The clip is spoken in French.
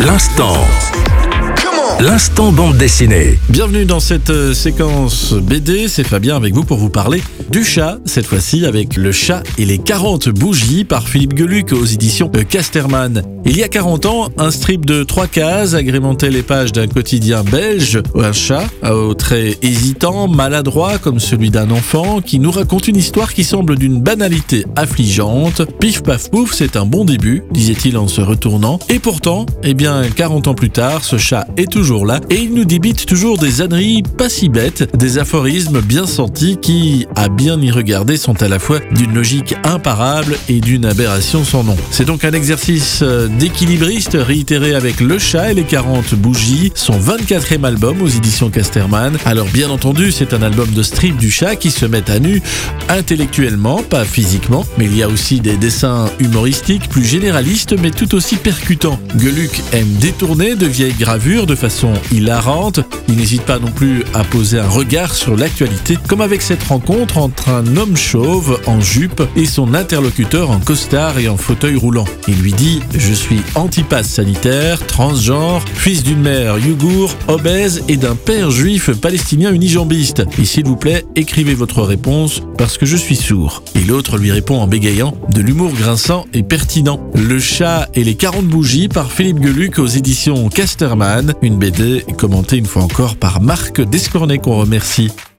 L'instant. L'instant bande dessinée. Bienvenue dans cette euh, séquence BD, c'est Fabien avec vous pour vous parler du chat, cette fois-ci avec Le chat et les 40 bougies par Philippe Geluc aux éditions euh, Casterman. Il y a 40 ans, un strip de trois cases agrémentait les pages d'un quotidien belge, un chat, aux traits hésitants, maladroit comme celui d'un enfant, qui nous raconte une histoire qui semble d'une banalité affligeante. Pif paf pouf, c'est un bon début, disait-il en se retournant. Et pourtant, eh bien, 40 ans plus tard, ce chat est toujours là et il nous débite toujours des âneries pas si bêtes, des aphorismes bien sentis qui, à bien y regarder, sont à la fois d'une logique imparable et d'une aberration sans nom. C'est donc un exercice euh, d'équilibriste réitéré avec Le Chat et les 40 bougies, son 24e album aux éditions Casterman. Alors bien entendu, c'est un album de strip du chat qui se met à nu intellectuellement, pas physiquement, mais il y a aussi des dessins humoristiques plus généralistes mais tout aussi percutants. Geluc aime détourner de vieilles gravures de façon hilarante. Il n'hésite pas non plus à poser un regard sur l'actualité, comme avec cette rencontre entre un homme chauve en jupe et son interlocuteur en costard et en fauteuil roulant. Il lui dit Je suis antipasse sanitaire, transgenre, fils d'une mère yougour, obèse et d'un père juif palestinien unijambiste. Et s'il vous plaît, écrivez votre réponse parce que je suis sourd. Et l'autre lui répond en bégayant de l'humour grinçant et pertinent. Le chat et les 40 bougies par Philippe Geluc aux éditions Casterman, une BD commentée une fois encore par Marc Descornet qu'on remercie.